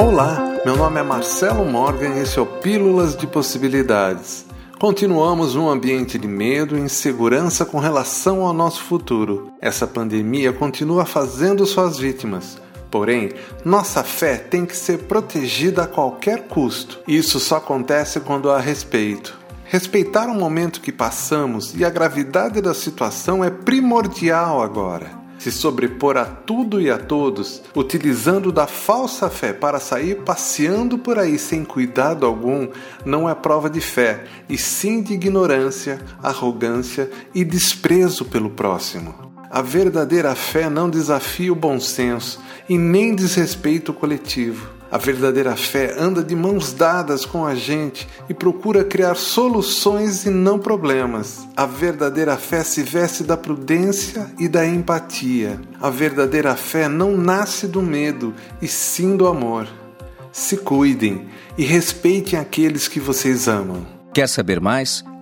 Olá, meu nome é Marcelo Morgan e esse é o Pílulas de Possibilidades. Continuamos num ambiente de medo e insegurança com relação ao nosso futuro. Essa pandemia continua fazendo suas vítimas. Porém, nossa fé tem que ser protegida a qualquer custo. Isso só acontece quando há respeito. Respeitar o momento que passamos e a gravidade da situação é primordial agora. Se sobrepor a tudo e a todos, utilizando da falsa fé para sair passeando por aí sem cuidado algum, não é prova de fé, e sim de ignorância, arrogância e desprezo pelo próximo. A verdadeira fé não desafia o bom senso e nem desrespeita o coletivo. A verdadeira fé anda de mãos dadas com a gente e procura criar soluções e não problemas. A verdadeira fé se veste da prudência e da empatia. A verdadeira fé não nasce do medo, e sim do amor. Se cuidem e respeitem aqueles que vocês amam. Quer saber mais?